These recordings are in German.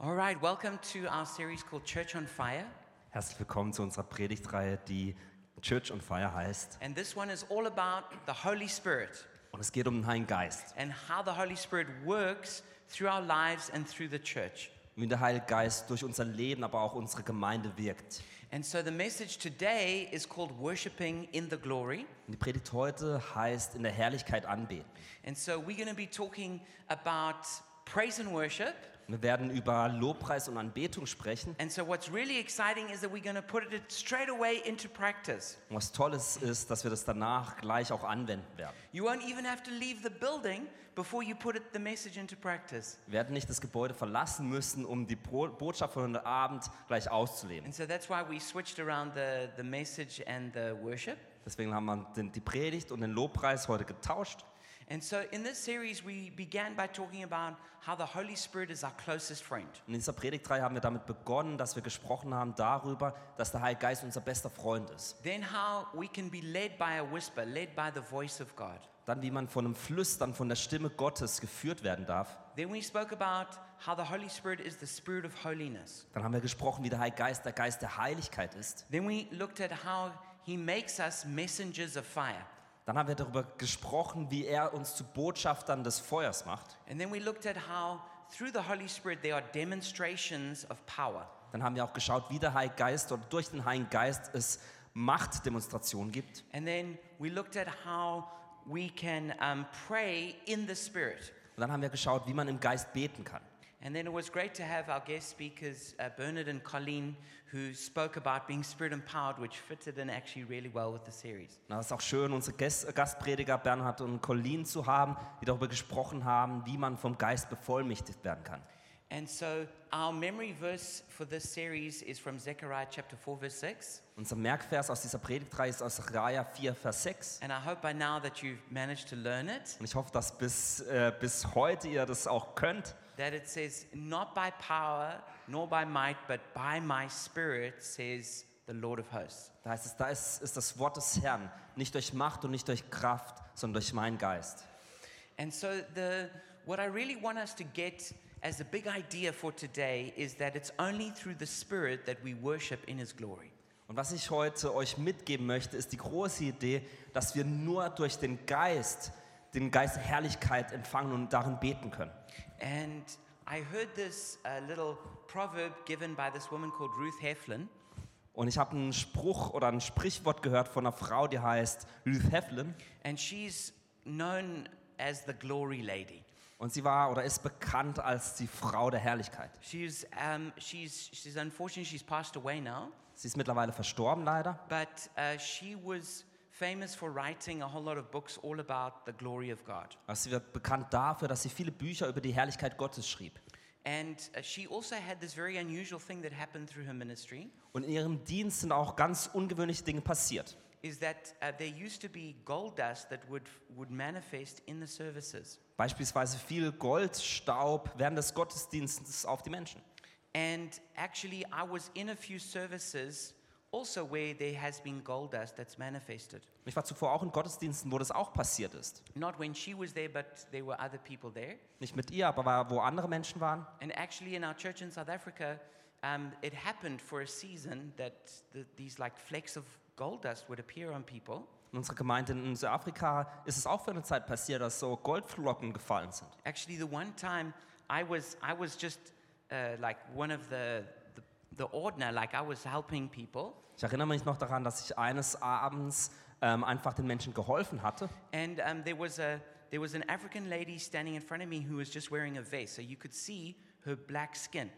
All right, welcome to our series called Church on Fire. Herzlich willkommen zu unserer Predigtreihe, die Church on Fire heißt. And this one is all about the Holy Spirit Und es geht um den Heiligen Geist. and how the Holy Spirit works through our lives and through the church. Wie der Heilige Geist durch unser Leben, aber auch unsere Gemeinde wirkt. And so the message today is called Worshipping in the Glory. Und die Predigt heute heißt in der Herrlichkeit anbeten. And so we're going to be talking about praise and worship. Wir werden über Lobpreis und Anbetung sprechen. And so what's really exciting is that we're going to put it straight away into practice. Und was Tolles ist, dass wir das danach gleich auch anwenden werden. You won't even have to leave the building before you put it, the message into practice. Wir werden nicht das Gebäude verlassen müssen, um die Bo- Botschaft von heute Abend gleich auszuleben. And so that's why we switched around the, the message and the worship. Deswegen haben wir den, die Predigt und den Lobpreis heute getauscht. And so in this series, we began by talking about how the Holy Spirit is our closest friend. In dieser Predigtreihe haben wir damit begonnen, dass wir gesprochen haben darüber, dass der Heilige Geist unser bester Freund ist. Then how we can be led by a whisper, led by the voice of God. Dann, wie man von einem Flüstern, von der Stimme Gottes geführt werden darf. Then we spoke about how the Holy Spirit is the spirit of holiness. Dann haben wir gesprochen, wie der Heilige Geist der Geist der Heiligkeit ist. Then we looked at how he makes us messengers of fire. Dann haben wir darüber gesprochen, wie er uns zu Botschaftern des Feuers macht. And then we looked at how through the Holy Spirit there are demonstrations of power. Dann haben wir auch geschaut, wie der Heilige Geist oder durch den Heiligen Geist es Machtdemonstrationen gibt. And then we looked at how we can um, pray in the Spirit. Und dann haben wir geschaut, wie man im Geist beten kann. And then it was great to have our guest speakers, uh, Bernard and Colleen, who spoke about being spirit empowered, which fitted in actually really well with the series. Na, es ist auch schön, unsere Gäst- Gastprediger Bernhard und Colleen zu haben, die darüber gesprochen haben, wie man vom Geist bevollmächtigt werden kann. And so our memory verse for this series is from Zechariah chapter 4, verse 6. Unser Merkvers aus dieser Predigtreihe ist aus Sacharja 4, Vers 6. And I hope by now that you've managed to learn it, Und ich hoffe, dass bis, äh, bis heute ihr das auch könnt. That it says, Not by power nor by might, but by my spirit, says the Lord of hosts. Da heißt es, da ist, ist das Wort des Herrn, nicht durch Macht und nicht durch Kraft, sondern durch meinen Geist. And so the what I really want us to get as a big idea for today is that it's only through the Spirit that we worship in His glory. Und was ich heute euch mitgeben möchte, ist die große Idee, dass wir nur durch den Geist, den Geist der Herrlichkeit empfangen und darin beten können. And I heard this uh, little proverb given by this woman called Ruth Heflin. Und ich habe einen Spruch oder ein Sprichwort gehört von einer Frau, die heißt Ruth Heflin. And she's known as the glory lady. Und sie war oder ist bekannt als die Frau der Herrlichkeit. She's, um, she's, she's unfortunately, she's passed away now, Sie ist mittlerweile verstorben leider. but uh, she was famous for writing a whole lot of books all about the glory of God. Also sie wird bekannt dafür, dass sie viele Bücher über die Herrlichkeit Gottes schrieb. And uh, she also had this very unusual thing that happened through her ministry Und in ihrem Dienst sind auch ganz ungewöhnliche Dinge passiert. is that uh, there used to be gold dust that would, would manifest in the services. Beispielsweise viel Goldstaub während des Gottesdienstes auf die Menschen. And actually, I was in a few services also where there has been gold dust that's manifested. Ich war zuvor auch in Gottesdiensten, wo das auch passiert ist. Not when she was there, but there were other people there. Nicht mit ihr, aber war- wo andere Menschen waren. And actually, in our church in South Africa, um, it happened for a season that the, these like flecks of gold dust would appear on people. In unserer Gemeinde in Südafrika ist es auch für eine Zeit passiert, dass so Goldflocken gefallen sind. Actually, the one time I was, I was just uh, like one of the, the, ordner, like I was helping people. Ich erinnere mich noch daran, dass ich eines Abends ähm, einfach den Menschen geholfen hatte. And um, there, was a, there was an African lady standing in front of me who was just wearing a vest, so you could see her black skin.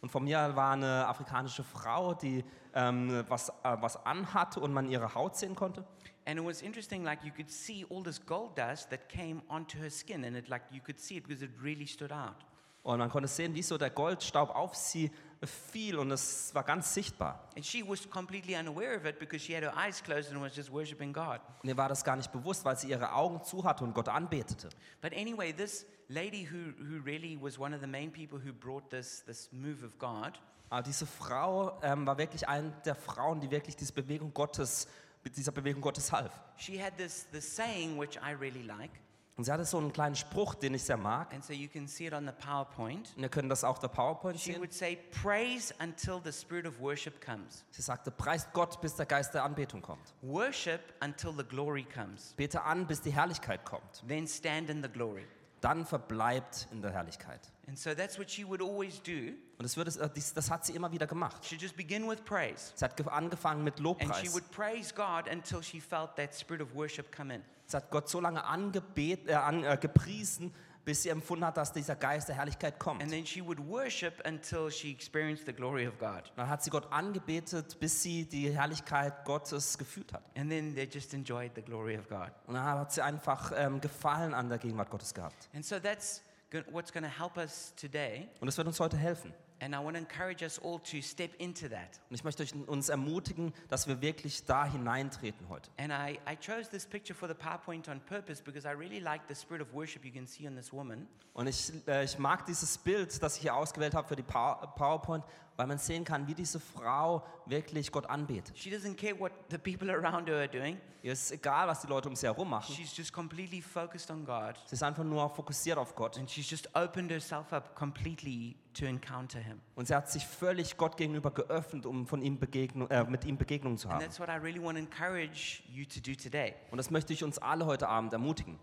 Und von mir war eine afrikanische Frau, die ähm, was, äh, was anhatte und man ihre Haut sehen konnte. And it was interesting, like you could see all this gold dust that came onto her skin, and it like you could see it because it really stood out. Und man konnte sehen, wie so der Goldstaub auf sie fiel und es war ganz sichtbar. And she was completely unaware of it because she had her eyes closed and was just worshiping God. Und ihr war das gar nicht bewusst, weil sie ihre Augen zu hatte und Gott anbetete. But anyway, this lady who, who really was one of the main people who brought this, this move of God, Aber diese Frau ähm, war wirklich eine der Frauen, die wirklich diese Bewegung Gottes, mit dieser Bewegung Gottes half. she had this, this saying which I really like. Und sie hatte so einen kleinen Spruch, den ich sehr mag. and so you can see it on the PowerPoint. Und ihr könnt das auf der PowerPoint She sehen. would say, Praise until the spirit of worship comes. Sie sagte, preist Gott, bis der Geist der Anbetung kommt. Worship until the glory comes. Bete an, bis die Herrlichkeit kommt. Then stand in the glory. Dann verbleibt in der Herrlichkeit. And so that's what she would always do. Und das, wird äh, dies- das hat sie immer wieder gemacht. She'd just begin with praise. Sie hat ge- angefangen mit And she Lobpreis. would praise God until she felt that spirit of worship come in. Sie hat Gott so lange angebet, äh, an, äh, gepriesen, bis sie empfunden hat, dass dieser Geist der Herrlichkeit kommt. And then she would worship until she experienced the glory of God. Dann hat sie Gott angebetet, bis sie die Herrlichkeit Gottes gefühlt hat. And then they just enjoyed the glory of God. Und dann hat sie einfach ähm, Gefallen an der Gegenwart Gottes gehabt. And so that's what's going to help us today. Und das wird uns heute helfen. And I want to encourage us all to step into that. Und ich möchte uns ermutigen, dass wir wirklich da hineintreten heute. And I, I chose this picture for the PowerPoint on purpose because I really like the spirit of worship you can see on this woman. Und ich, äh, ich mag dieses Bild, das ich hier ausgewählt habe für die Power- PowerPoint, weil man sehen kann, wie diese Frau wirklich Gott anbetet. She doesn't care what the people around her are doing. Ihr ist egal, was die Leute um sie herum machen. She's just completely focused on God. Sie ist einfach nur fokussiert auf Gott. And she's just opened herself up completely to encounter Him. Und sie hat sich völlig Gott gegenüber geöffnet, um von ihm Begegnung, äh, mit ihm Begegnung zu And haben. that's what I really want to encourage you to do today. Und das möchte ich uns alle heute Abend ermutigen.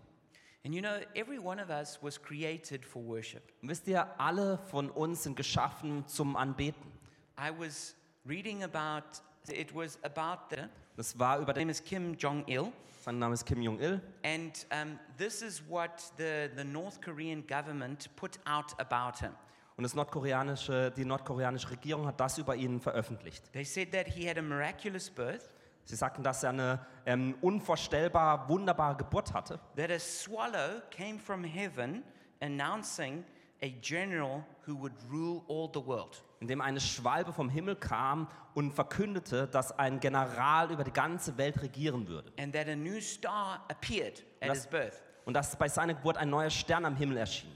And you know, every one of us was created for worship. Und wisst ihr, alle von uns sind geschaffen zum Anbeten. I was reading about, it was about the, Das war über den, name is Kim Jong il. sein Name ist Kim Jong-il. And um, this is what the, the North Korean government put out about him. Und das nordkoreanische, die nordkoreanische Regierung hat das über ihn veröffentlicht. They said that he had a miraculous birth, Sie sagten, dass er eine ähm, unvorstellbar wunderbare Geburt hatte. that a swallow came from heaven announcing a general who would rule all the world. in dem eine Schwalbe vom Himmel kam und verkündete, dass ein General über die ganze Welt regieren würde. And that a new star appeared at Das- his birth. Und dass bei seiner Geburt ein neuer Stern am Himmel erschien.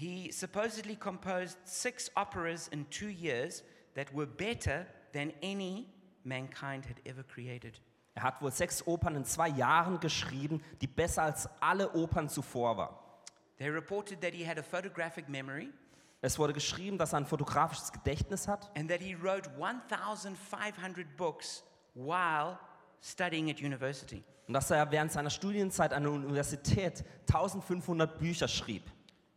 He supposedly composed six operas in two years that were better than any mankind had ever created. Er hat wohl sechs Opern in zwei Jahren geschrieben, die besser als alle Opern zuvor waren. They reported that he had a photographic memory Es wurde geschrieben, dass er ein fotografisches Gedächtnis hat and that he wrote 1,500 books while studying at university. und dass er während seiner Studienzeit an der Universität 1500 Bücher schrieb.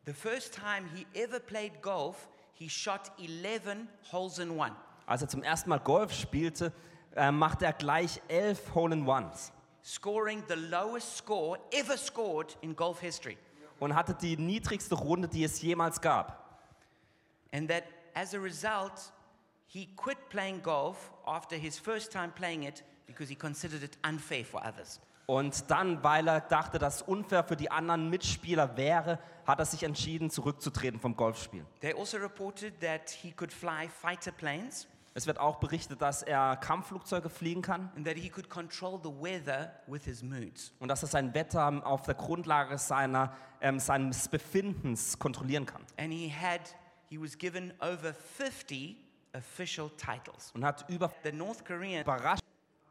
The first time he ever played golf, he shot 11 holes in one. Als er zum ersten Mal Golf spielte, äh, machte er gleich elf Hole-in-Ones scoring the lowest score ever scored in golf history. und hatte die niedrigste Runde, die es jemals gab. And that as a result, he quit playing golf after his first time playing it because he considered it unfair for others. Und dann, weil er dachte, dass es unfair für die anderen Mitspieler wäre, hat er sich entschieden, zurückzutreten vom Golfspielen. They also reported that he could fly fighter planes Es wird auch berichtet, dass er Kampfflugzeuge fliegen kann und dass er sein Wetter auf der Grundlage seiner, ähm, seines Befindens kontrollieren kann. He had, he was given over 50 official titles. Und hat über The North Koreans überrascht.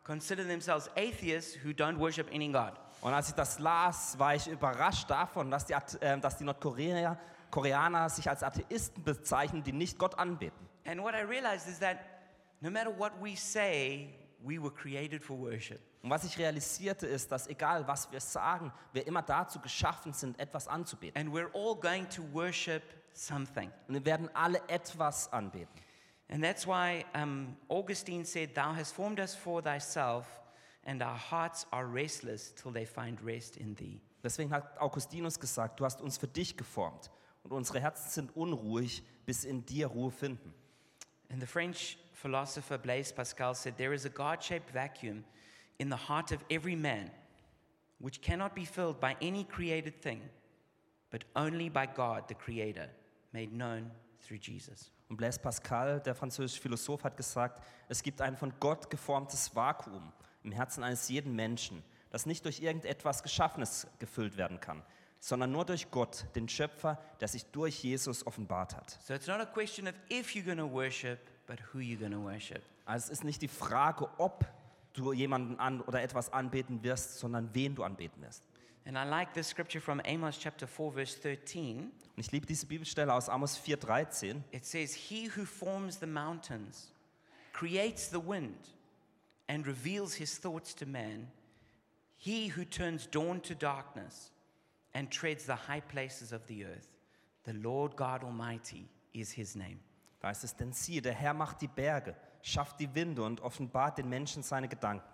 Consider themselves atheists who don't worship any God. Und als ich das las, war ich überrascht davon, dass die, äh, dass die Nordkoreaner Koreaner sich als Atheisten bezeichnen, die nicht Gott anbeten. And what I realized is that no matter what we say, we were created for worship. Und was ich realisierte ist, dass egal was wir sagen, wir immer dazu geschaffen sind, etwas anzubeten. And we're all going to worship something. Und wir werden alle etwas anbeten. And that's why um, Augustine said, Thou hast formed us for thyself, and our hearts are restless till they find rest in thee. Deswegen hat Augustinus gesagt, du hast uns für dich geformt und unsere Herzen sind unruhig, bis in dir Ruhe finden. And the French philosopher Blaise Pascal said, There is a God shaped vacuum in the heart of every man, which cannot be filled by any created thing, but only by God, the Creator, made known through Jesus. Und Blaise Pascal, der französische Philosoph, hat gesagt, es gibt ein von Gott geformtes Vakuum im Herzen eines jeden Menschen, das nicht durch irgendetwas Geschaffenes gefüllt werden kann, sondern nur durch Gott, den Schöpfer, der sich durch Jesus offenbart hat. So it's not a question of if you're going to worship, but who you're going to worship. Also es ist nicht die Frage, ob du jemanden an oder etwas anbeten wirst, sondern wen du anbeten wirst. And I like this scripture from Amos chapter 4, verse 13. Und ich liebe diese Bibelstelle aus Amos 4,13. It says, He who forms the mountains, creates the wind, and reveals his thoughts to man, he who turns dawn to darkness and treads the high places of the earth, the Lord God Almighty is his name. Da heißt es, denn siehe, der Herr macht die Berge, schafft die Winde und offenbart den Menschen seine Gedanken.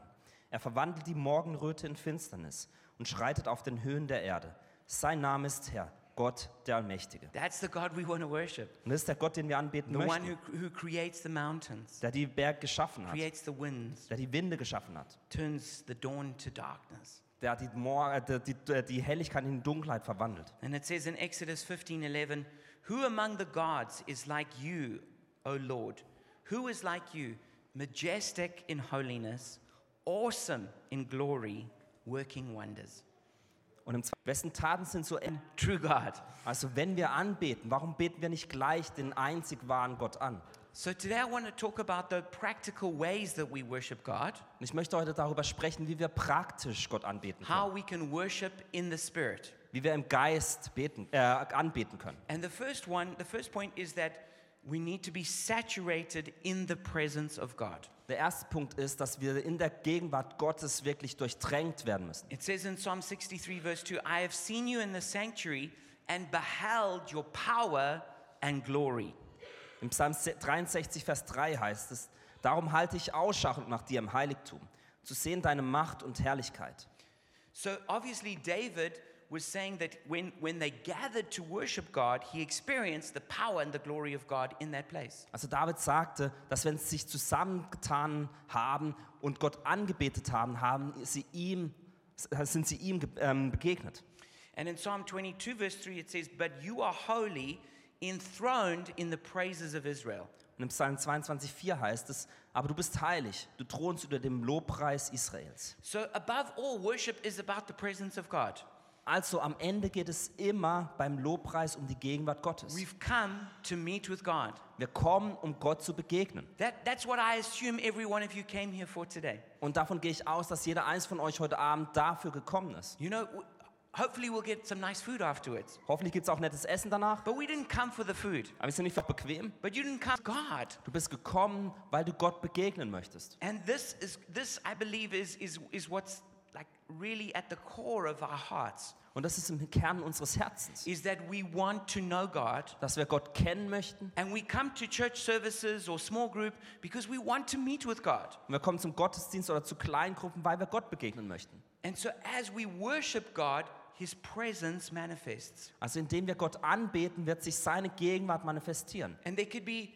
Er verwandelt die Morgenröte in Finsternis und schreitet auf den Höhen der Erde. Sein Name ist Herr, Gott der Allmächtige. That's the God we want to worship. Und das ist der Gott, den wir anbeten The one möchten, who, who creates the mountains, der die Berge geschaffen hat, creates the winds, der die Winde geschaffen hat, turns the dawn to darkness. der die, Mor äh, die, die, die Helligkeit in Dunkelheit verwandelt. And it says in Exodus 15 11, Who among the gods is like you, O Lord? Who is like you, majestic in holiness, awesome in glory, working wonders? Und im Zweiten, wessen Taten sind so eng? True God. Also wenn wir anbeten, warum beten wir nicht gleich den einzig wahren Gott an? So today I want to talk about the practical ways that we worship God, Und ich möchte heute darüber sprechen, wie wir praktisch Gott anbeten können. how we can worship in the Spirit. Wie wir im Geist beten, äh, anbeten können. And the first one, the first point is that we need to be saturated in the presence of God. Der erste Punkt ist, dass wir in der Gegenwart Gottes wirklich durchdrängt werden müssen. It says in Psalm 63, verse 2 I have seen you in the sanctuary and beheld your power and glory. Im Psalm 63, Vers 3 heißt es, darum halte ich Ausschau nach dir im Heiligtum, zu sehen deine Macht und Herrlichkeit. So obviously, David was saying that when, when they gathered to worship God, he experienced the power and the glory of God in that place. Also David sagte, dass wenn sie sich zusammengetan haben und Gott angebetet haben, haben sie ihm, sind sie ihm ähm, begegnet. And in Psalm 22, verse 3, it says, But you are holy, enthroned in the praises of Israel. Und im Psalm 22,4 heißt es, aber du bist heilig, du thronst über dem Lobpreis Israels. So, above all, worship is about the presence of God. Also am Ende geht es immer beim Lobpreis um die Gegenwart Gottes. We've come to meet with God. Wir kommen, um Gott zu begegnen. That, that's what I assume every one of you came here for today. Und davon gehe ich aus, dass jeder eins von euch heute Abend dafür gekommen ist. You know, hopefully we'll get some nice food afterwards. Hoffentlich gibt es auch nettes Essen danach. But we didn't come for the food. Aber wir sind nicht für bequem. But you didn't come God. Du bist gekommen, weil du Gott begegnen möchtest. And this is this I believe is is is what's really at the core of our hearts Und das ist im Kern unseres Herzens, is that we want to know God dass wir Gott kennen möchten. and we come to church services or small group because we want to meet with God. Und wir kommen zum Gottesdienst oder zu Kleingruppen, weil wir Gott begegnen möchten. And so as we worship God, his presence manifests. Also indem wir Gott anbeten, wird sich seine Gegenwart manifestieren. And there could be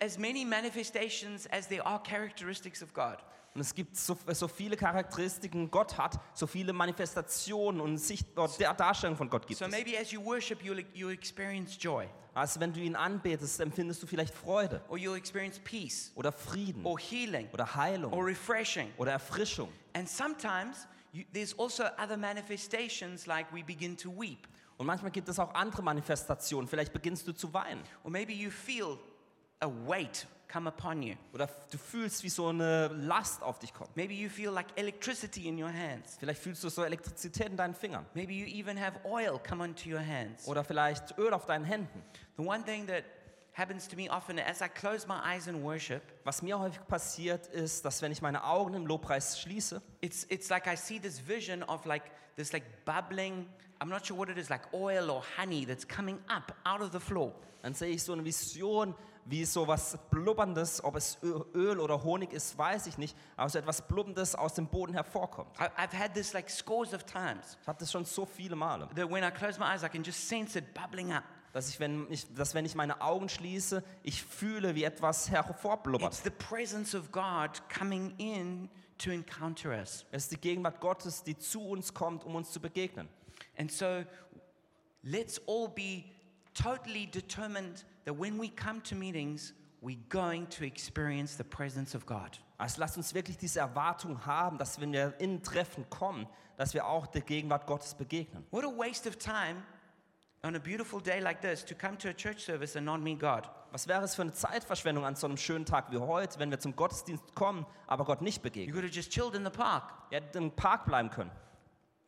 as many manifestations as there are characteristics of God. Und es gibt so, so viele Charakteristiken, Gott hat, so viele Manifestationen und Sicht, oder der Darstellung von Gott gibt So es. maybe as you worship, you'll, you'll experience joy, Also wenn du ihn anbetest, empfindest du vielleicht Freude. Or you'll experience peace, oder Frieden. Or healing, oder or Heilung refreshing. oder Erfrischung. And sometimes you, there's also other manifestations like we begin to weep, Und manchmal gibt es auch andere Manifestationen. Vielleicht beginnst du zu weinen. Or maybe you feel a weight come upon you. oder du fühlst, wie so eine Last auf dich kommt. Maybe you feel like electricity in your hands. Vielleicht fühlst du so Elektrizität in deinen Fingern Maybe you even have oil come onto your hands. oder vielleicht Öl auf deinen Händen. The one thing that happens to me often as I close my eyes in worship, Was mir häufig passiert ist, dass wenn ich meine Augen im Lobpreis schließe, it's, it's like I see this vision of like this like bubbling, I'm not sure what it is, like oil or honey that's coming up out of the floor. dann sehe ich so eine Vision, wie so was Blubberndes, ob es Öl oder Honig ist, weiß ich nicht, aber so etwas Blubberndes aus dem Boden hervorkommt. I, I've had this like scores of times Ich habe das schon so viele Male, that when I close my eyes, I can just sense it bubbling up. dass ich, wenn ich, dass wenn ich meine Augen schließe, ich fühle, wie etwas hervorblubbert. It's the presence of God coming in to encounter us. Es ist die Gegenwart Gottes, die zu uns kommt, um uns zu begegnen. And so let's all be totally determined that when we come to meetings, we're going to experience the presence of God. Also lasst uns wirklich diese Erwartung haben, dass wenn wir in Treffen kommen, dass wir auch der Gegenwart Gottes begegnen. What a waste of time on a beautiful day like this to come to a church service and not meet God. Was wäre es für eine Zeitverschwendung an so einem schönen Tag wie heute, wenn wir zum Gottesdienst kommen, aber Gott nicht You begegnen? could have just chilled in the park. Ihr hättet im Park bleiben können.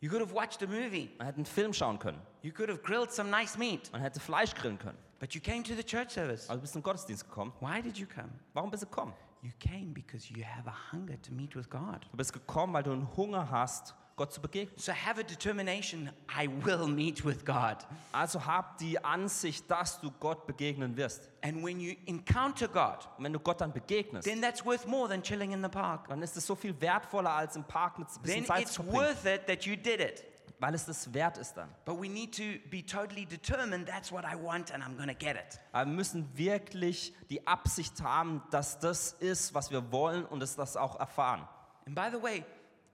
You could have watched a movie. Man hätte einen Film schauen können. You could have grilled some nice meat. Man hätte Fleisch grillen können. But you came to the church service. Du bist in den Gottesdienst gekommen. Why did you come? Warum bist du gekommen? You came because you have a hunger to meet with God. Du bist gekommen, weil du einen Hunger hast, Gott zu begegnen. So have a determination I will meet with God. Also hab die Ansicht, dass du Gott begegnen wirst. And when you encounter God, Und wenn du Gott dann begegnest, then that's worth more than chilling in the park. dann ist es so viel wertvoller, als im Park mit ein bisschen Then Zeit it's zu verbringen. worth it that you did it. Weil es das wert ist dann. But we need to be totally determined that's what I want and I'm going to get it. Aber wir müssen wirklich die Absicht haben, dass das ist, was wir wollen und es das auch erfahren. And by the way,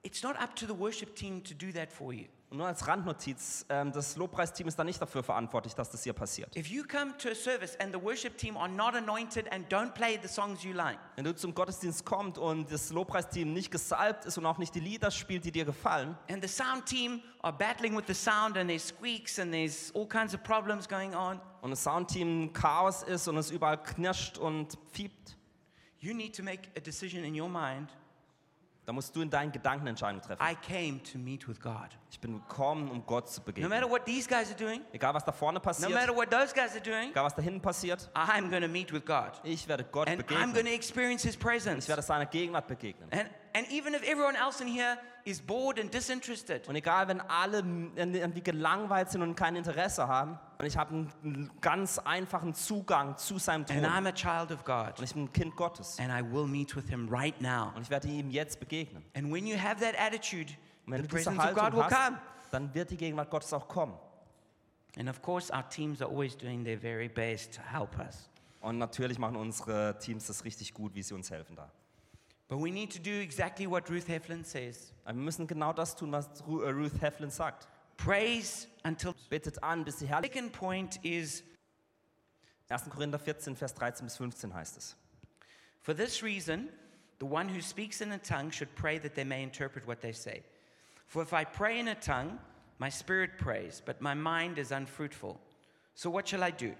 it's not up to the worship team to do that for you. Und nur als Randnotiz, ähm, das Lobpreisteam ist da nicht dafür verantwortlich, dass das hier passiert. If you come to a service and the worship team are not anointed and don't play the songs you like, Wenn du zum Gottesdienst kommst und das Lobpreisteam nicht gesalbt ist und auch nicht die Lieder spielt, die dir gefallen, and the sound team are battling with the sound and there's squeaks and there's all kinds of problems going on, und das Soundteam Chaos ist und es überall knirscht und fiebt, you need to make a decision in your mind. Dann musst du in deinen Gedanken Entscheidungen treffen. I came to meet with God. Ich bin gekommen, um Gott zu No begegnen. matter what these guys are doing, Egal was da vorne no passiert, matter what those guys are doing, egal was da hinten passiert, I'm going to meet with God. ich werde Gott And I'm begegnen. going to experience His presence. Ich werde seiner Gegenwart begegnen. And, and even if everyone else in here is bored and disinterested, Und egal, wenn alle irgendwie gelangweilt sind und kein Interesse haben, und ich habe einen- ganz einfachen Zugang zu seinem and Thron. I'm a child of God, Und ich bin ein Kind Gottes. and I will meet with Him right now. Und ich werde ihm jetzt begegnen. And when you have that attitude, Und wenn the presence of God will hast, come. dann wird die Gegenwart Gottes auch kommen. And of course, our teams are always doing their very best to help us. Und natürlich machen unsere Teams das richtig gut, wie sie uns helfen da. But we need to do exactly what Ruth Heflin says Aber wir müssen genau das tun, was äh, Ruth Heflin sagt. praise until. Bittet an, bis die Herrlichkeit. Second point is 1. Korinther 14, Vers 13 bis 15 heißt es. For this reason, the one who speaks in a tongue should pray that they may interpret what they say. For if I pray in a tongue, my spirit prays, but my mind is unfruitful. So what shall I do?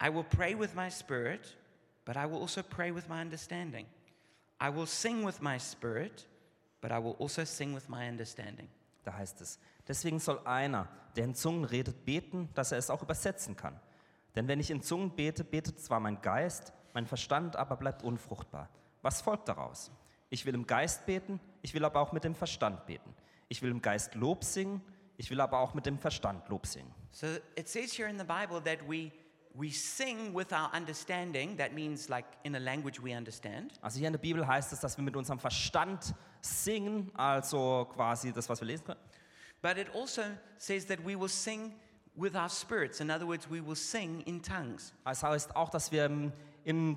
I will pray with my spirit, but I will also pray with my understanding. I will sing with my spirit, but I will also sing with my understanding. Da heißt es, deswegen soll einer, der in Zungen redet, beten, dass er es auch übersetzen kann. Denn wenn ich in Zungen bete, betet zwar mein Geist, mein Verstand aber bleibt unfruchtbar. Was folgt daraus? Ich will im Geist beten, ich will aber auch mit dem Verstand beten. Ich will im Geist Lob singen, ich will aber auch mit dem Verstand Lob singen. So it says here in the Bible that we, we sing with our understanding. That means like in a language we understand. Also hier in der Bibel heißt es, dass wir mit unserem Verstand singen, also quasi das, was wir lesen können. But it also says that we will sing with our spirits. In other words, we will sing in tongues. Es heißt auch, dass wir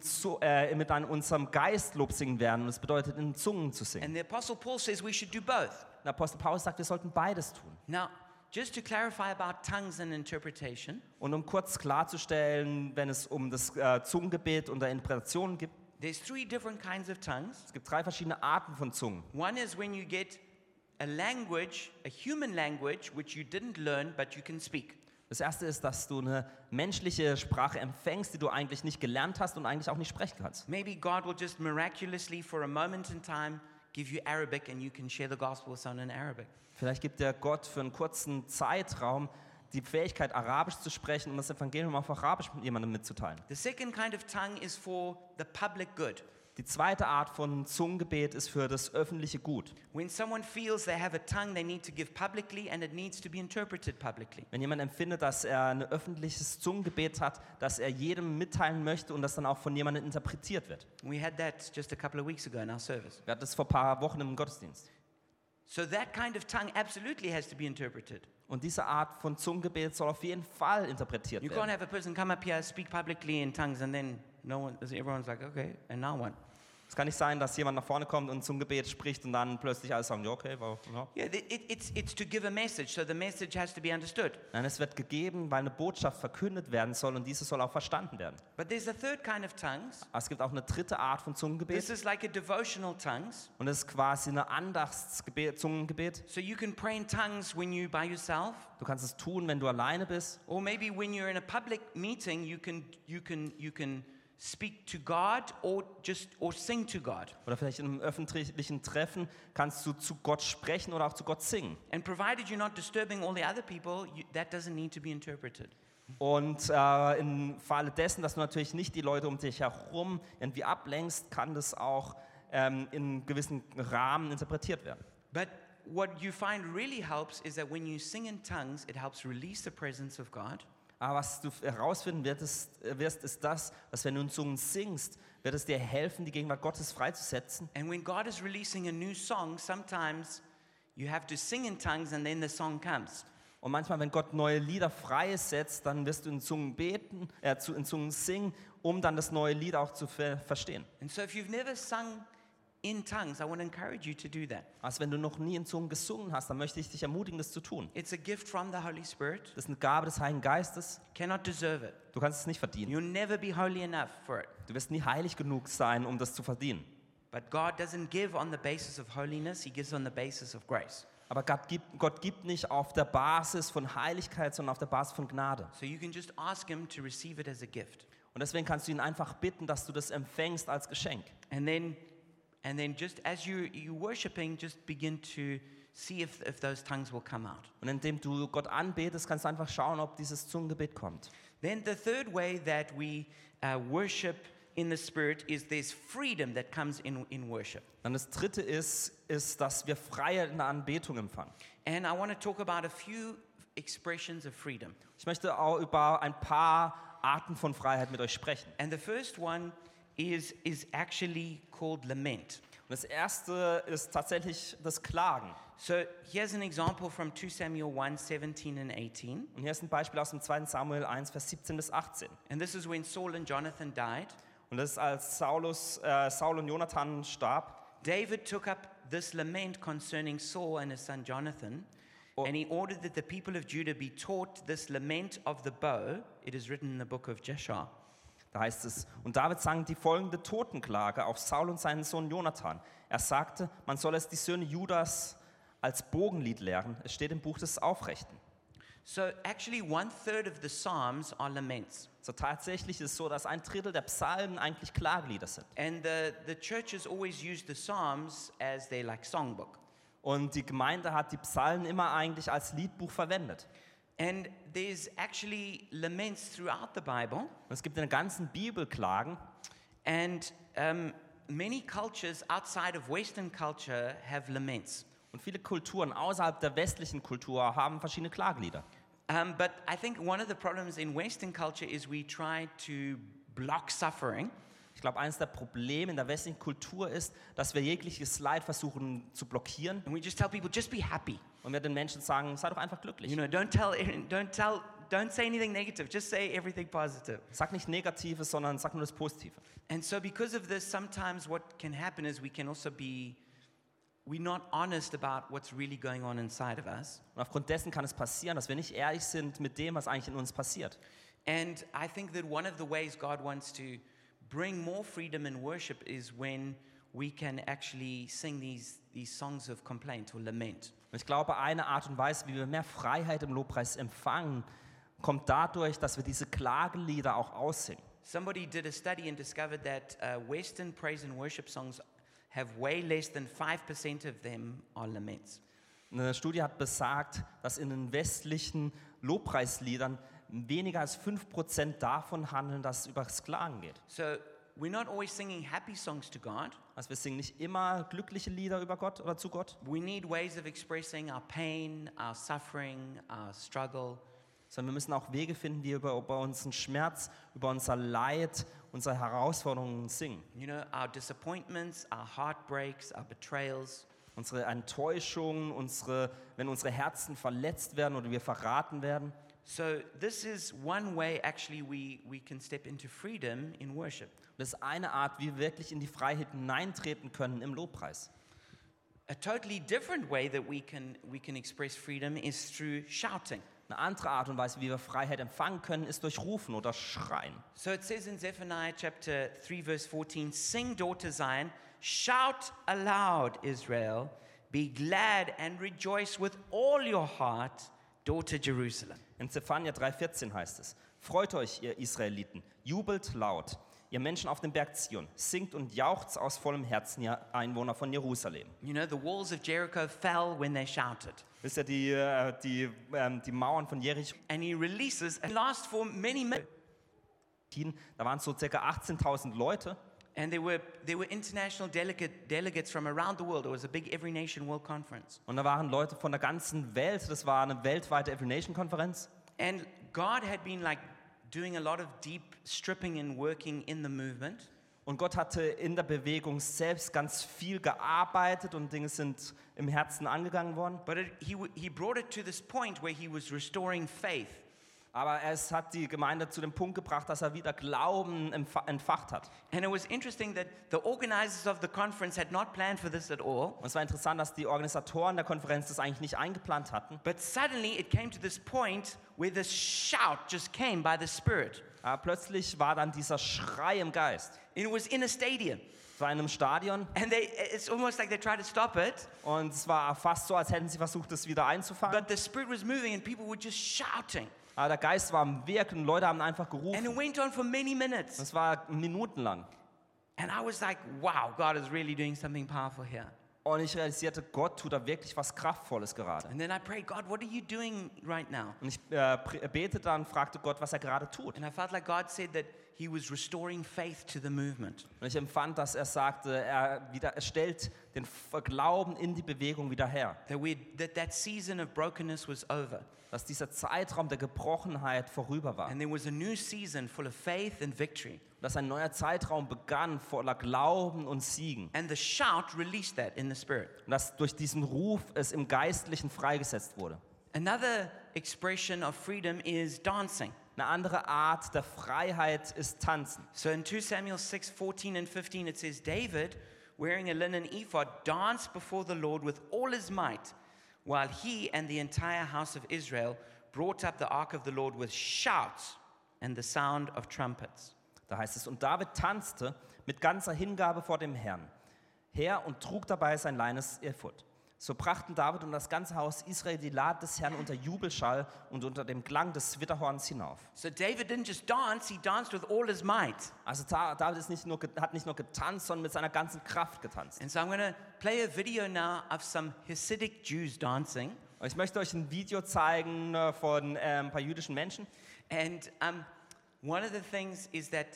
Zu- äh, mit einem, unserem Geist Lob singen werden. Das bedeutet, in Zungen zu singen. And the Apostle Paul says we should do both. Der Apostel Paulus sagt, wir sollten beides tun. Now, just to clarify about tongues and interpretation, Und um kurz klarzustellen, wenn es um das äh, Zungengebet und der Interpretation geht, there's three different kinds of tongues. es gibt drei verschiedene Arten von Zungen. One is when you get a language, a human language, which you didn't learn but you can speak. Das erste ist, dass du eine menschliche Sprache empfängst, die du eigentlich nicht gelernt hast und eigentlich auch nicht sprechen kannst. Maybe God will just miraculously, for a moment in time, give you Arabic and you can share the gospel with someone in Arabic. Vielleicht gibt dir Gott für einen kurzen Zeitraum die Fähigkeit, Arabisch zu sprechen und das Evangelium auf Arabisch mit jemandem mitzuteilen. The second kind of tongue is for the public good. Die zweite Art von Zungengebet ist für das öffentliche Gut. When someone feels they have a tongue they need to give publicly and it needs to be interpreted publicly. Wenn jemand empfindet, dass er ein öffentliches Zungengebet hat, das er jedem mitteilen möchte und das dann auch von jemandem interpretiert wird. We had that just a couple of weeks ago in our service. Wir hatten das vor ein paar Wochen im Gottesdienst. So that kind of tongue absolutely has to be interpreted. Und diese Art von Zungengebet soll auf jeden Fall interpretiert You can't have a person come up here, speak publicly in tongues, and then no one, everyone's like, okay, and now what? Es kann nicht sein, dass jemand nach vorne kommt und Zungengebet spricht und dann plötzlich alle sagen, ja, okay, wow, ja. Yeah, it, it's, it's to give a message, so the message has to be understood. Nein, es wird gegeben, weil eine Botschaft verkündet werden soll und diese soll auch verstanden werden. But there's a third kind of tongues. Es gibt auch eine dritte Art von This Zungengebet is like a devotional tongues. und es ist quasi eine Andachtsgebet, Zungengebet. So you can pray in tongues when you're by yourself, Du kannst es tun, wenn du alleine bist or maybe when you're in a public meeting, you can, you can, you can speak to God or just or sing to God. Oder vielleicht in einem öffentlichen Treffen kannst du zu Gott sprechen oder auch zu Gott singen. And provided you're not disturbing all the other people, you, that doesn't need to be interpreted. Und äh, im Falle dessen, dass du natürlich nicht die Leute um dich herum irgendwie ablenkst, kann das auch ähm, in gewissen Rahmen interpretiert werden. But what you find really helps is that when you sing in tongues, it helps release the presence of God. Aber was du herausfinden wirst, äh, wirst, ist das, dass wenn du in Zungen singst, wird es dir helfen, die Gegenwart Gottes freizusetzen. And when God is releasing a new song, sometimes you have to sing in tongues and then the song comes. Und manchmal, wenn Gott neue Lieder freisetzt, dann wirst du in Zungen beten, äh, in Zungen singen, um dann das neue Lied auch zu ver verstehen. And so if you've never sung in tongues, I want to encourage you to do that. Also wenn du noch nie in Zungen gesungen hast, dann möchte ich dich ermutigen, das zu tun. It's a gift from the Holy Spirit. Das ist eine Gabe des Heiligen Geistes. Cannot deserve it. Du kannst es nicht verdienen. You'll never be holy enough for it. Du wirst nie heilig genug sein, um das zu verdienen. But God doesn't give on the basis of holiness, He gives on the basis of grace. Aber Gott gibt, Gott gibt nicht auf der Basis von Heiligkeit, sondern auf der Basis von Gnade. So you can just ask Him to receive it as a gift. Und deswegen kannst du ihn einfach bitten, dass du das empfängst als Geschenk. And then, and then just as you, you're worshiping, just begin to see if, if those tongues will come out. Und indem du Gott anbetest, kannst du einfach schauen, ob dieses Zungengebet kommt. Then the third way that we uh, worship in the Spirit is there's freedom that comes in, in worship. Dann das dritte ist, ist, dass wir Freiheit in der Anbetung empfangen. And I want to talk about a few expressions of freedom. Ich möchte auch über ein paar Arten von Freiheit mit euch sprechen. And the first one is, is actually called lament. Und das erste ist tatsächlich das Klagen. So here's an example from 2 Samuel 1 17 and 18. Und hier ist ein Beispiel aus dem 2. Samuel 1, Vers 17 bis 18. And this is when Saul and Jonathan died. Und das ist, als Saulus, äh, Saul und Jonathan starb. David took up this lament concerning Saul and his son Jonathan, Oh. and he ordered that the people of Judah be taught this lament of the bow. It is written in the book of Jeshar. Da heißt es, und David sang die folgende Totenklage auf Saul und seinen Sohn Jonathan. Er sagte, man soll es die Söhne Judas als Bogenlied lehren. Es steht im Buch des Aufrechten. So actually, one third of the Psalms are laments. So tatsächlich ist es so, dass ein Drittel der Psalmen eigentlich Klagelieder sind. And the, the churches always use the Psalms as their like songbook. Und die Gemeinde hat die Psalmen immer eigentlich als Liedbuch verwendet. And there's actually laments throughout the Bible. Und es gibt in der ganzen Bibel Klagen. And um, many cultures outside of Western culture have laments. Und viele Kulturen außerhalb der westlichen Kultur haben verschiedene Klagelieder. Um, but I think one of the problems in Western culture is we try to block suffering. Ich glaube, eines der Probleme in der westlichen Kultur ist, dass wir jegliches Leid versuchen zu blockieren And we just tell people, just be happy. und wir den Menschen sagen, sei doch einfach glücklich. You know, don't tell, don't tell, don't say anything negative. Just say everything positive. Sag nicht Negatives, sondern sag nur das Positive. And so, because of this, sometimes what can happen is we can also be, we're not honest about what's really going on inside of us. Und aufgrund dessen kann es passieren, dass wir nicht ehrlich sind mit dem, was eigentlich in uns passiert. And I think that one of the ways God wants to bring more freedom in worship is when we can actually sing these, these songs of complaint or lament. Ich glaube, eine Art und Weise, wie wir mehr Freiheit im Lobpreis empfangen, kommt dadurch, dass wir diese Klagelieder auch aussingen. Somebody did a study and discovered that uh, Western praise and worship songs have way less than 5% of them are laments. Eine Studie hat besagt, dass in den westlichen Lobpreisliedern weniger als 5% davon handeln, dass es über das Klagen geht. So we're not always singing happy songs to God. Also wir singen nicht immer glückliche Lieder über Gott oder zu Gott, We need ways of expressing our pain, our suffering, our struggle. sondern wir müssen auch Wege finden, wie wir über, über unseren Schmerz, über unser Leid, unsere Herausforderungen singen. You know, our disappointments, our heartbreaks, our betrayals. Unsere Enttäuschungen, unsere, wenn unsere Herzen verletzt werden oder wir verraten werden. So this is one way actually we, we can step into freedom in worship. Das ist eine Art, wie wir wirklich in die Freiheit hineintreten können im Lobpreis. A totally different way that we can, we can express freedom is through shouting. Eine andere Art und Weise, wie wir Freiheit empfangen können, ist durch Rufen oder Schreien. So it says in Zephaniah chapter 3, verse 14 Sing, daughter Zion, shout aloud, Israel, be glad and rejoice with all your heart, daughter Jerusalem. In Zephania 3,14 heißt es: Freut euch, ihr Israeliten, jubelt laut, ihr Menschen auf dem Berg Zion, singt und jauchzt aus vollem Herzen, ihr Einwohner von Jerusalem. You know, the walls of Jericho fell when they shouted. Wisst ihr, die, äh, die, ähm, die Mauern von Jericho, And he releases and lasts for many minutes. da waren so circa 18.000 Leute. And there were, there were international delegate, delegates from around the world. It was a big Every Nation World Conference. Und da waren Leute von der ganzen Welt. Das war eine weltweite Every Nation Konferenz. And God had been like doing a lot of deep stripping and working in the movement. Und Gott hatte in der Bewegung selbst ganz viel gearbeitet und Dinge sind im Herzen angegangen worden. But it, he, he brought it to this point where he was restoring faith. Aber es hat die Gemeinde zu dem Punkt gebracht, dass er wieder Glauben entfacht hat. And it was interesting that the organizers of the conference had not planned for this at all. Und es war interessant, dass die Organisatoren der Konferenz das eigentlich nicht eingeplant hatten. But suddenly it came to this point where this shout just came by the Spirit. Aber plötzlich war dann dieser Schrei im Geist. It was in a stadium. Es war in einem Stadion And they, it's almost like they tried to stop it, und es war fast so, als hätten sie versucht, es wieder einzufangen. but the Spirit was moving and people were just shouting. Aber der Geist war am Wirken und Leute haben einfach And gerufen. it went on for many minutes. Es war minutenlang. And I was like, wow, God is really doing something powerful here. Und ich realisierte, Gott tut da wirklich was Kraftvolles gerade. And then I prayed, God, what are you doing right now? Und ich äh, betete dann, fragte Gott, was er gerade tut. And I felt like God said that He was restoring faith to the movement. Und ich empfand, dass er sagte, er, wieder, er stellt den Glauben in die Bewegung wieder her. That, we that that season of brokenness was over. Dass dieser Zeitraum der Gebrochenheit vorüber war. And there was a new season full of faith and victory. Dass ein neuer Zeitraum begann voller Glauben und Siegen. And the shout released that in the Spirit. Und dass durch diesen Ruf es im Geistlichen freigesetzt wurde. Another expression of freedom is dancing. Eine andere Art der Freiheit ist Tanzen. So in 2 Samuel 6 14 and 15, it says, David, wearing a linen ephod, danced before the Lord with all his might, while he and the entire house of Israel brought up the ark of the Lord with shouts and the sound of trumpets. Da heißt es, und David tanzte mit ganzer Hingabe vor dem Herrn her und trug dabei sein leines Ephod. So brachten David und das ganze Haus Israel die Lade des Herrn unter Jubelschall und unter dem Klang des Witterhorns hinauf. So David didn't just dance, he danced with all his might. Also Da- David ist nicht nur, hat nicht nur getanzt, sondern mit seiner ganzen Kraft getanzt. And so I'm going to play a video now of some Hasidic Jews dancing. Und ich möchte euch ein Video zeigen äh, von äh, ein paar jüdischen Menschen. And um, one of the things is that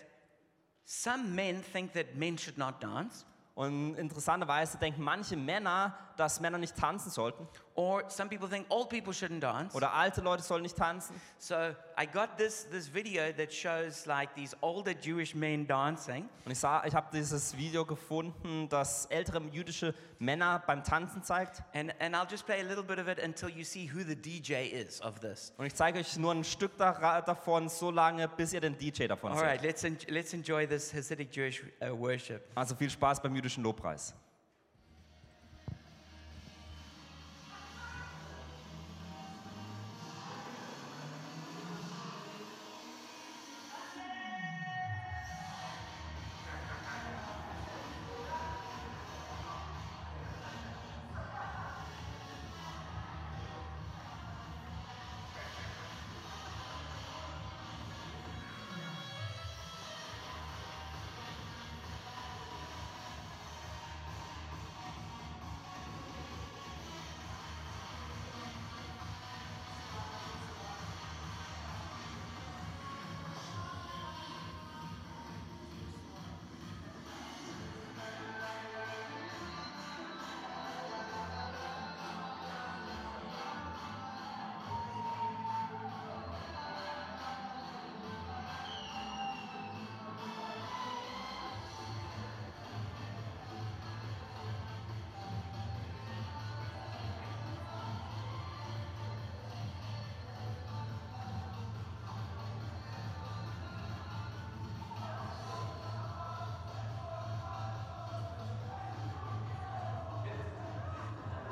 some men think that men should not dance. Und interessanterweise denken manche Männer, dass Männer nicht tanzen sollten. Or some people think old people shouldn't dance. Oder alte Leute sollen nicht tanzen. So I got this, this video that shows like these older Jewish men dancing. Und ich, sah, ich habe dieses Video gefunden, das ältere jüdische Männer beim Tanzen zeigt. And, and I'll just play a little bit of it until you see who the DJ is of this. Und ich zeige euch nur ein Stück dara- davon, so lange, bis ihr den DJ davon All seht. let's, en- let's enjoy this Hasidic Jewish uh, worship. Also viel Spaß beim jüdischen Lobpreis.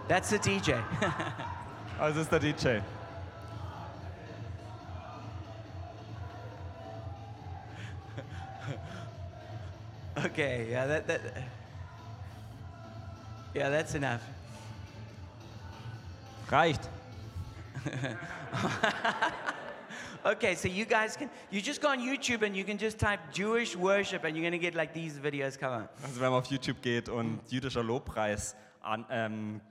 That's the DJ. Also ist der DJ. okay, yeah, that, that, yeah, that's enough. Reicht. Okay, so you guys can, you just go on YouTube and you can just type Jewish worship and you're going to get like these videos come on. Also wenn man auf YouTube geht und jüdischer Lobpreis an, ähm, äh,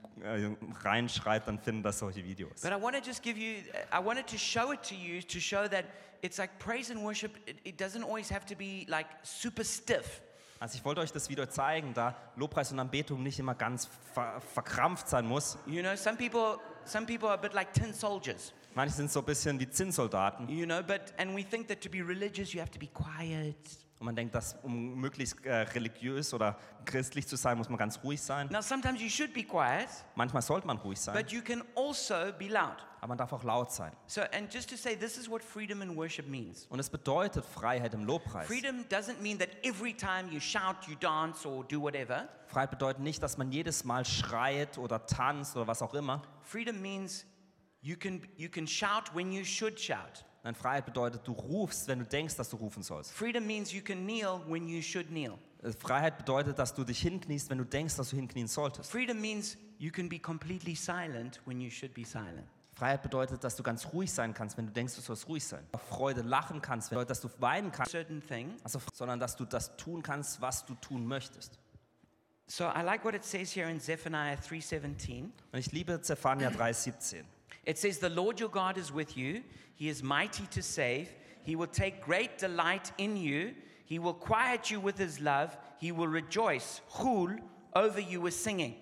reinschreibt, dann finden das solche Videos. But I want to just give you, I wanted to show it to you to show that it's like praise and worship, it, it doesn't always have to be like super stiff. Also ich wollte euch das Video zeigen, da Lobpreis und Anbetung nicht immer ganz ver verkrampft sein muss. You know, some people, some people are a bit like tin soldiers. Manche sind so ein bisschen wie Zinnsoldaten You know, but and we think that to be religious you have to be quiet. Und man denkt, dass um möglichst äh, religiös oder christlich zu sein, muss man ganz ruhig sein. Now sometimes you should be quiet, Manchmal sollte man ruhig sein, but you can also be loud. aber man darf auch laut sein. So and just to say this is what freedom in worship means. Und es bedeutet Freiheit im Lobpreis. Freedom doesn't mean that every time you shout, you dance or do whatever. Freiheit bedeutet nicht, dass man jedes Mal schreit oder tanzt oder was auch immer. Freedom means you can you can shout when you should shout. Nein, Freiheit bedeutet, du rufst, wenn du denkst, dass du rufen sollst. Freedom means you can kneel when you should kneel. Äh, Freiheit bedeutet, dass du dich hinkniest, wenn du denkst, dass du hinknien solltest. Freedom means you can be completely silent when you should be silent. Freiheit bedeutet, dass du ganz ruhig sein kannst, wenn du denkst, du sollst ruhig sein. Freude lachen kannst, bedeutet, dass du weinen kannst, also, sondern dass du das tun kannst, was du tun möchtest. So I like what it says here in Zephaniah 3:17. Und ich liebe Zephania 3,17. It says, The Lord your God is with you. He is mighty to save. He will take great delight in you. He will quiet you with his love. He will rejoice, Chul, over you with singing.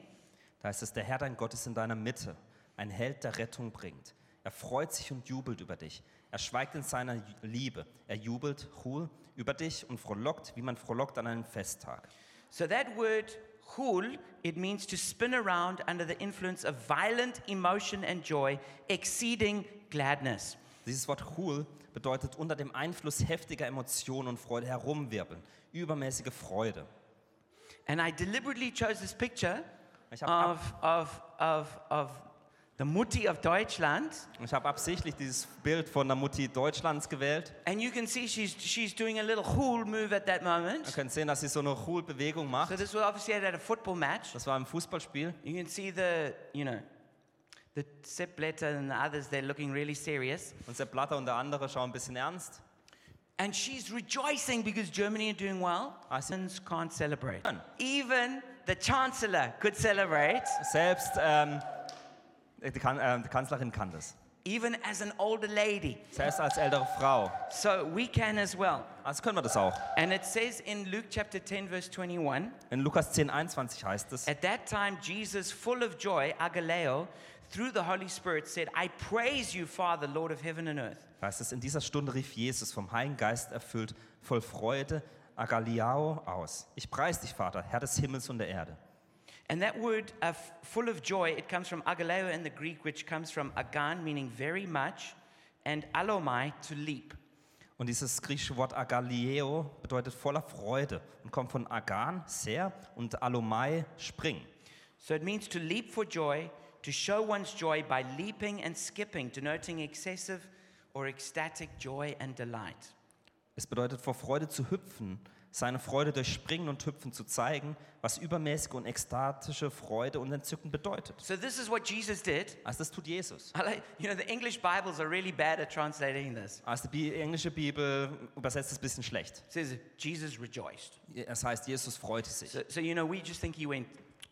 Da heißt es, der Herr dein Gott ist in deiner Mitte, ein Held, der Rettung bringt. Er freut sich und jubelt über dich. Er schweigt in seiner Liebe. Er jubelt, Chul, über dich und frohlockt, wie man frohlockt an einem Festtag. So that word Chul, it means to spin around under the influence of violent emotion and joy, exceeding gladness. Dieses Wort Chul bedeutet unter dem Einfluss heftiger Emotionen und Freude herumwirbeln, übermäßige Freude. And I deliberately chose this picture of, of, of, of the Mutti of Deutschland. ich hab absichtlich dieses Bild von der Mutti Deutschlands gewählt. And you can see she's, she's doing a little Chul move at that Ihr moment. könnt sehen, dass sie so eine Chul-Bewegung So this was obviously at a football match. Das war im Fußballspiel. You can see the, you know, the Sepp Blatter and the others, they're looking really serious. Und Sepp Blatter und der andere schauen ein bisschen ernst. And she's rejoicing because Germany are doing well. Ah, I see. Germans can't celebrate. Even the chancellor could celebrate, Selbst ähm, die, kan äh, die Kanzlerin kann das. even as an older lady. Selbst als ältere Frau. So we can as well. Also können wir das auch. And it says in Luke chapter 10, verse 21 In Lukas 10, 21 heißt es, At that time, Jesus, full of joy, agaleo, through the Holy Spirit, said, I praise you, Father, Lord of heaven and earth. heißt es, in dieser Stunde rief Jesus vom Heiligen Geist erfüllt, voll Freude, Agaliao aus. Ich preise dich, Vater, Herr des Himmels und der Erde. And that word, uh, full of joy, it comes from agaleo in the Greek, which comes from agan, meaning very much, and alomai, to leap. Und dieses griechische Wort Agalieo bedeutet voller Freude und kommt von Agan, sehr, und Alomai, springen. So it means to leap for joy, to show one's joy by leaping and skipping, denoting excessive or ecstatic joy and delight. Es bedeutet vor Freude zu hüpfen, seine Freude durch Springen und Hüpfen zu zeigen, was übermäßige und ekstatische Freude und Entzücken bedeutet. So this is what Jesus did. Also das tut Jesus. Like, you know, the English Bibles are really bad at translating this. Also die englische Bibel übersetzt es ein bisschen schlecht. It says Jesus rejoiced. Es heißt, Jesus freute sich. So, so you know, we just think he went,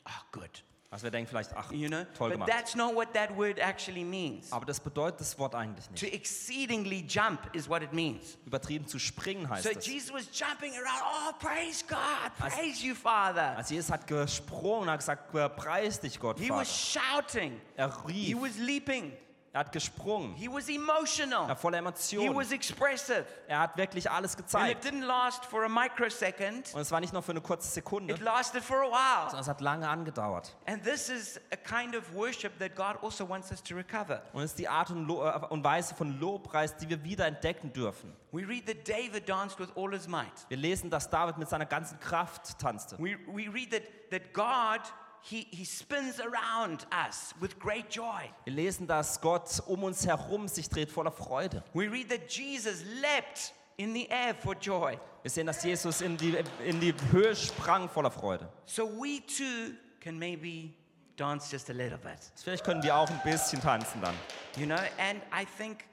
oh, good. Also wir denken vielleicht, ach, You know, toll but gemacht. that's not what that word actually means. Aber das bedeutet das Wort eigentlich To nicht. exceedingly jump is what it means. Übertrieben zu springen heißt So es. Jesus was jumping around. Oh, praise God, praise you, Father. Also Jesus hat gesprungen und hat gesagt, preis dich Gott, He Vater. was shouting. Er He rief, was leaping. Er hat gesprungen, He was er emotional. war voller He Emotionen. was expressive. Er hat wirklich alles And it gezeigt. didn't last for a microsecond. Und es war nicht nur für eine kurze Sekunde, It lasted for a while. sondern es hat lange angedauert. And this is a kind of worship that God also wants us to recover. Und es ist die Art und, äh, und Weise von Lobpreis, die wir wieder entdecken dürfen. We read that David danced with all his might. Wir lesen, dass David mit seiner ganzen Kraft tanzte. We, we read that, that God, he, he spins around us with great joy. Wir lesen, dass Gott um uns herum sich dreht voller Freude. We read that Jesus leapt in the air for joy. Wir sehen, dass Jesus in die, in die Höhe sprang voller Freude. So we too can maybe dance just a little bit. Vielleicht können wir auch ein bisschen tanzen dann. You know, and I think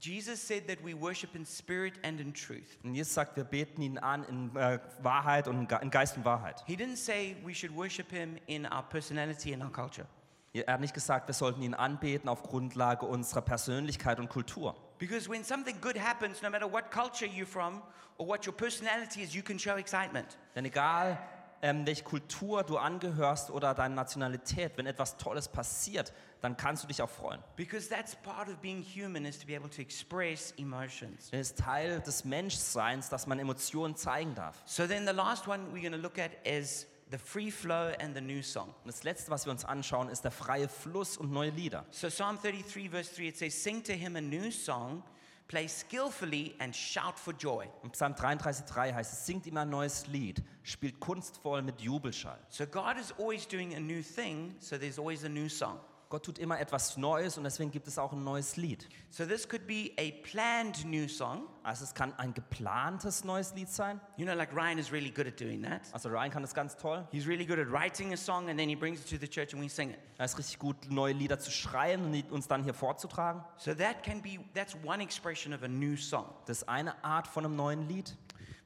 Jesus said that we worship in spirit and in truth. Und Jesus sagt, wir beten ihn an in äh, Wahrheit und in Ge- in Geist und Wahrheit. He didn't say we should worship him in our personality and our culture. Er hat nicht gesagt, wir sollten ihn anbeten auf Grundlage unserer Persönlichkeit und Kultur. Because when something good happens, no matter what culture you're from or what your personality is, you can show excitement. Denn egal, ähm, welche Kultur du angehörst oder deine Nationalität, wenn etwas Tolles passiert, dann kannst du dich auch freuen. Because that's part of being human is to be able to express emotions. Denn es ist Teil des Menschseins, dass man Emotionen zeigen darf. So then the last one we're going to look at is the free flow and the new song. Und das Letzte, was wir uns anschauen, ist der freie Fluss und neue Lieder. So Psalm 33 verse 3 it says sing to him a new song, play skillfully and shout for joy. Im Psalm 33,3 heißt es, singt ihm ein neues Lied, spielt kunstvoll mit Jubelschall. So God is always doing a new thing, so there's always a new song. Gott tut immer etwas Neues und deswegen gibt es auch ein neues Lied. So this could be a planned new song. Also es kann ein geplantes neues Lied sein. You know, like Ryan is really good at doing that. Also Ryan kann das ganz toll. He's really good at writing a song and then he brings it to the church and we sing it. Er ist richtig gut, neue Lieder zu schreiben und uns dann hier vorzutragen. So that can be that's one expression of a new song. Das ist eine Art von einem neuen Lied.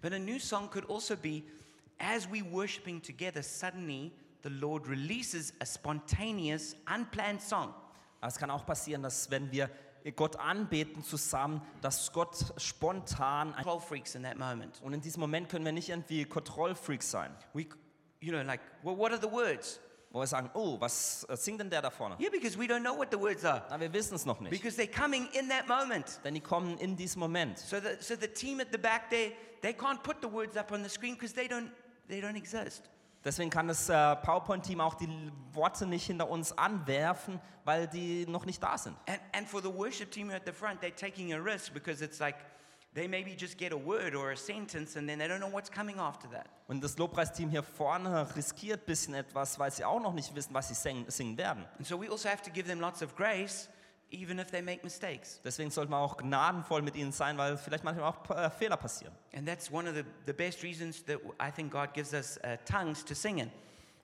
But a new song could also be as we worshiping together suddenly the Lord releases a spontaneous unplanned song. Aber es kann auch passieren, dass wenn wir Gott anbeten zusammen, dass Gott spontan freaks in that moment. und in diesem Moment können wir nicht irgendwie Kontrollfreaks sein, We you know like well what are the words? wo wir sagen, oh, was äh, singt denn der da vorne? Yeah, because we don't know what the words are. Na, wir wissen es noch nicht, Because they're coming in that moment. denn die kommen in diesem Moment. So the, so the team at the back there, they can't put the words up on the screen because they don't, they don't exist. Deswegen kann das äh, PowerPoint-Team auch die Worte nicht hinter uns anwerfen, weil die noch nicht da sind. And, and for the worship team at the front, they're taking a risk because it's like they maybe just get a word or a sentence and then they don't know what's coming after that. Und das Lobpreisteam hier vorne riskiert ein bisschen etwas, weil sie auch noch nicht wissen, was sie singen, singen werden. And so we also have to give them lots of grace, even if they make mistakes. Deswegen sollten wir auch gnadenvoll mit ihnen sein, weil vielleicht manchmal auch äh, Fehler passieren. And that's one of the, the best reasons that I think God gives us uh, tongues to sing in.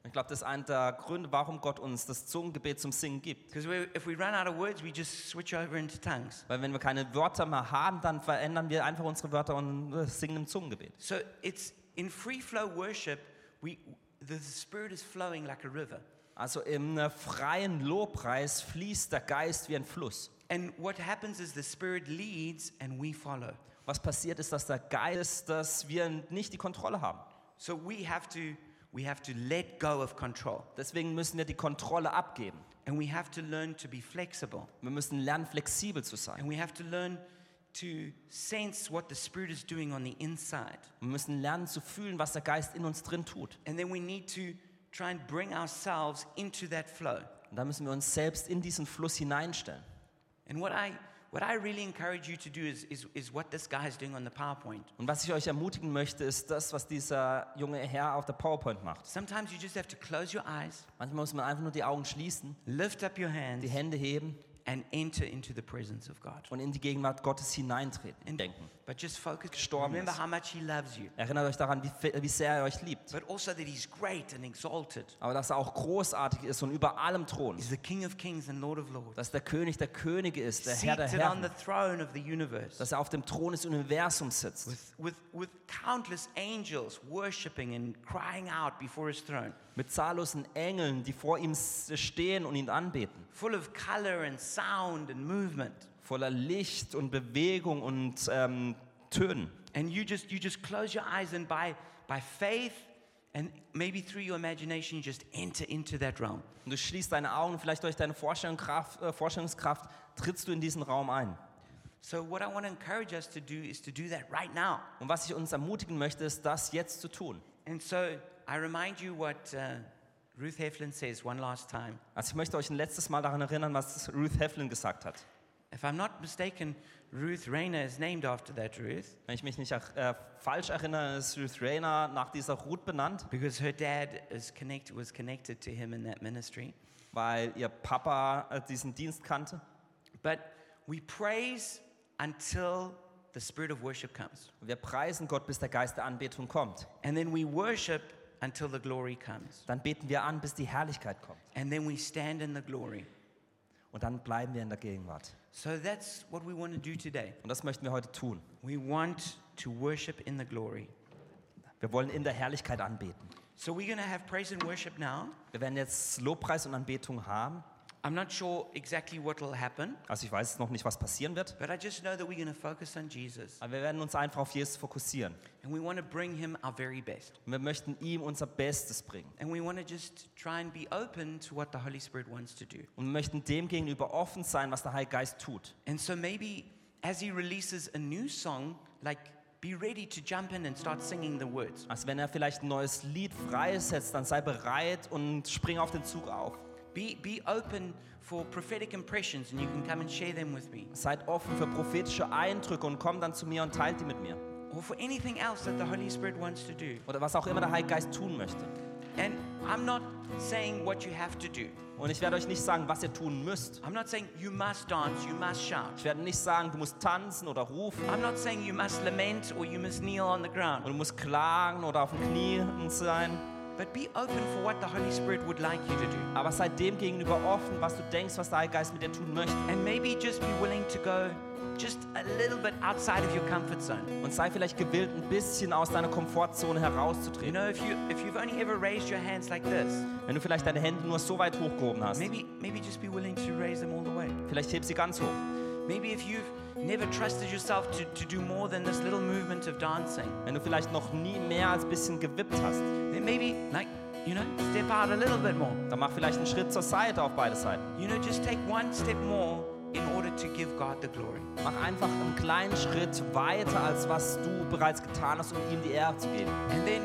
Ich glaube, das ist einer der Gründe, warum Gott uns das Zungengebet zum Singen gibt. Because if we run out of words, we just switch over into tongues. Weil wenn wir keine Wörter mehr haben, dann verändern wir einfach unsere Wörter und äh, singen im Zungengebet. So it's in free flow worship, we, the Spirit is flowing like a river. Also im freien Lobpreis fließt der Geist wie ein Fluss. And what happens is the Spirit leads and we follow. Was passiert ist, dass der Geist, dass wir nicht die Kontrolle haben. So we have to we have to let go of control. Deswegen müssen wir die Kontrolle abgeben. And we have to learn to be flexible. Wir müssen lernen, flexibel zu sein. And we have to learn to sense what the Spirit is doing on the inside. Wir müssen lernen zu fühlen, was der Geist in uns drin tut. And then we need to try and bring ourselves into that flow. Und da müssen wir uns selbst in diesen Fluss hineinstellen. And what I what I really encourage you to do is, is, is what this guy is doing on the PowerPoint. Und was ich euch ermutigen möchte, ist das, was dieser junge Herr auf der PowerPoint macht. Sometimes you just have to close your eyes, Manchmal muss man einfach nur die Augen schließen, lift up your die hands, Hände heben and enter into the presence of God. und in die Gegenwart Gottes hineintreten und denken. But just focus. Gestorben Remember ist. how much He loves you, Erinnert euch daran, wie, fe- wie sehr er euch liebt. but also that He's great and exalted. Aber dass er auch großartig ist und über allem thront. He's the King of Kings and Lord of Lords, Dass der König der Könige ist, der Herr der seated on Herren. the throne of the universe, Dass er auf dem Thron des Universums sitzt. with, with, with countless angels worshiping and crying out before His throne, Mit zahllosen Engeln, die vor ihm stehen und ihn anbeten. full of color and sound and movement. Voller Licht und Bewegung und ähm, Tönen. And you just you just close your eyes and by by faith and maybe through your imagination just enter into that realm. Und du schließt deine Augen, vielleicht durch deine Vorstellungskraft, äh, Vorstellungskraft trittst du in diesen Raum ein. So what I want to encourage us to do is to do that right now. Und was ich uns ermutigen möchte, ist, das jetzt zu tun. And so I remind you what uh, Ruth Heflin says one last time. Also ich möchte euch ein letztes Mal daran erinnern, was Ruth Heflin gesagt hat. If I'm not mistaken, Ruth Rayner is named after that Ruth Wenn ich mich nicht äh, falsch erinnere, ist Ruth Rayner nach dieser Ruth benannt, because her dad is connected was connected to him in that ministry. weil ihr Papa äh, diesen Dienst kannte. But we praise until the spirit of worship comes. Wir preisen Gott, bis der Geist der Anbetung kommt. And then we worship until the glory comes. Dann beten wir an, bis die Herrlichkeit kommt. And then we stand in the glory. Und dann bleiben wir in der Gegenwart. So that's what we want to do today. Und das möchten wir heute tun. We want to worship in the glory. Wir wollen in der Herrlichkeit anbeten. So we're going to have praise and worship now. Wir werden jetzt Lobpreis und Anbetung haben. I'm not sure exactly what will happen, Also ich weiß noch nicht, was passieren wird. but I just know that we're going to focus on Jesus Aber wir werden uns einfach auf Jesus fokussieren. and we want to bring him our very best. Und wir möchten ihm unser Bestes bringen. And we want to just try and be open to what the Holy Spirit wants to do. Und wir möchten dem gegenüber offen sein, was der Heilige Geist tut. And so maybe as he releases a new song, like be ready to jump in and start singing the words. Also wenn er vielleicht ein neues Lied freisetzt, dann sei bereit und spring auf den Zug auf. Be, be open for prophetic impressions and you can come and share them with me. Seid offen für prophetische Eindrücke und kommt dann zu mir und teilt die mit mir. Or for anything else that the Holy Spirit wants to do. Oder was auch immer der Heilige Geist tun möchte. And I'm not saying what you have to do. Und ich werde euch nicht sagen, was ihr tun müsst. I'm not saying you must dance, you must shout. Ich werde nicht sagen, du musst tanzen oder rufen I'm not saying you must lament or you must kneel on the und ground. du musst klagen oder auf den Knien sein. But be open for what the Holy Spirit would like you to do. Aber sei dem gegenüber offen, was du denkst, was der Heilige Geist mit dir tun möchte. And maybe just be willing to go just a little bit outside of your comfort zone. Und sei vielleicht gewillt, ein bisschen aus deiner Komfortzone You herauszutreten. know, if you if you've only ever raised your hands like this, Wenn du vielleicht deine Hände nur so weit hochgehoben hast, maybe maybe just be willing to raise them all the way. vielleicht heb sie ganz hoch. Maybe if you've never trusted yourself to, to do more than this little movement of dancing, Wenn du vielleicht noch nie mehr als ein bisschen gewippt hast, then maybe like you know, step out a little bit more. dann mach vielleicht einen Schritt zur Seite auf beide Seiten. You know, just take one step more in order to give God the glory. Mach einfach einen kleinen Schritt weiter, als was du bereits getan hast, um ihm die Ehre zu geben. And then,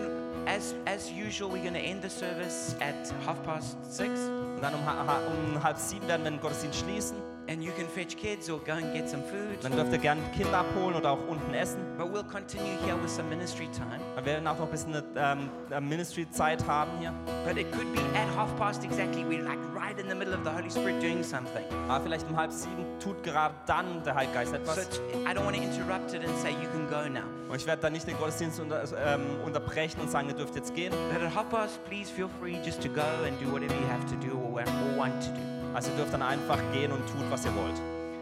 as as usual, we're going to end the service at half past six, Und dann um, um halb sieben werden wir den Gottesdienst schließen. And you can fetch kids or go and get some food. Dann dürft ihr gerne Kinder abholen oder auch unten essen. But we'll continue here with some ministry time. Wir werden auch noch ein bisschen eine ähm, Ministry-Zeit haben hier. But it could be at half past exactly. We're like right in the middle of the Holy Spirit doing something. Aber vielleicht um halb sieben tut gerade dann der Heilige Geist So etwas. it's, I don't want to interrupt it and say you can go now. Und ich werde dann nicht den Gottesdienst unter, ähm, unterbrechen und sagen, ihr dürft jetzt gehen. But at half past, please feel free just to go and do whatever you have to do or want to do. Also ihr dürft dann einfach gehen und tut, was ihr wollt.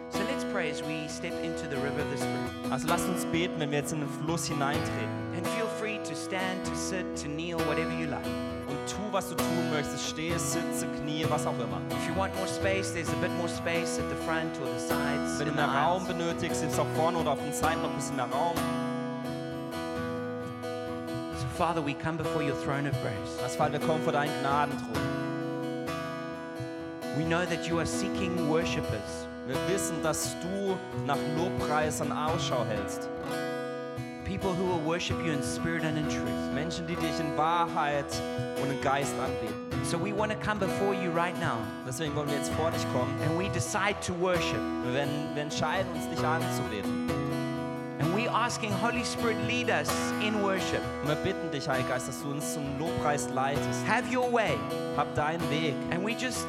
So let's pray as we step into the river of the Spirit. Also lasst uns beten, wenn wir jetzt in den Fluss hineintreten. And feel free to stand, to sit, to kneel, whatever you like. Und tu, was du tun möchtest. Stehe, sitze, knie, was auch immer. If you want more space, there's a bit more space at the front or the sides. Wenn du mehr Raum benötigst, ist auch vorne oder auf den Seiten noch ein bisschen mehr Raum. So, Father, we come before your throne of grace. Das Fall, wir kommen vor deinen Gnadenthron. We know that you are seeking worshippers, Wir wissen, dass du nach Lobpreisern Ausschau hältst. people who will worship you in spirit and in truth. Menschen, die dich in Wahrheit und im Geist anbeten. So we want to come before you right now Deswegen wollen wir jetzt vor dich kommen. and we decide to worship. Wir, wir entscheiden uns, dich anzubeten. And we asking Holy Spirit lead us in worship. Und wir bitten dich, Heiliger Geist, dass du uns zum Lobpreis leitest. Have your way. Hab deinen Weg. And we just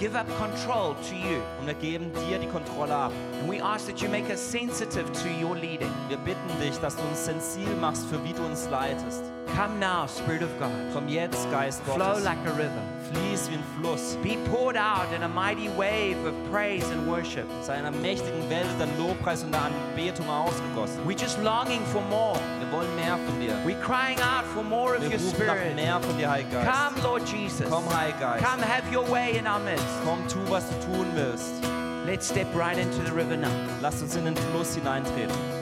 give up control to you. Und wir geben dir die Kontrolle ab. And we ask that you make us sensitive to your leading. Wir bitten dich, dass du uns sensil machst, für wie du uns leitest. Come now, Spirit of God. Komm jetzt, Geist Flow Gottes. like a river. Fließ wie ein Fluss. Be poured out in a mighty wave of praise and worship. Sei in einer mächtigen Welle der Lobpreis und der Anbetung ausgegossen. We're just longing for more. Wir wollen mehr von dir. We're crying out for more of Wir your rufen nach Spirit. mehr von dir, Heiliger Geist. Come, Lord Jesus. Komm, Heiliger Geist. Come, have your way in our midst. Komm, tu, was du tun willst. Let's step right into the river now. Lass uns in den Fluss hineintreten.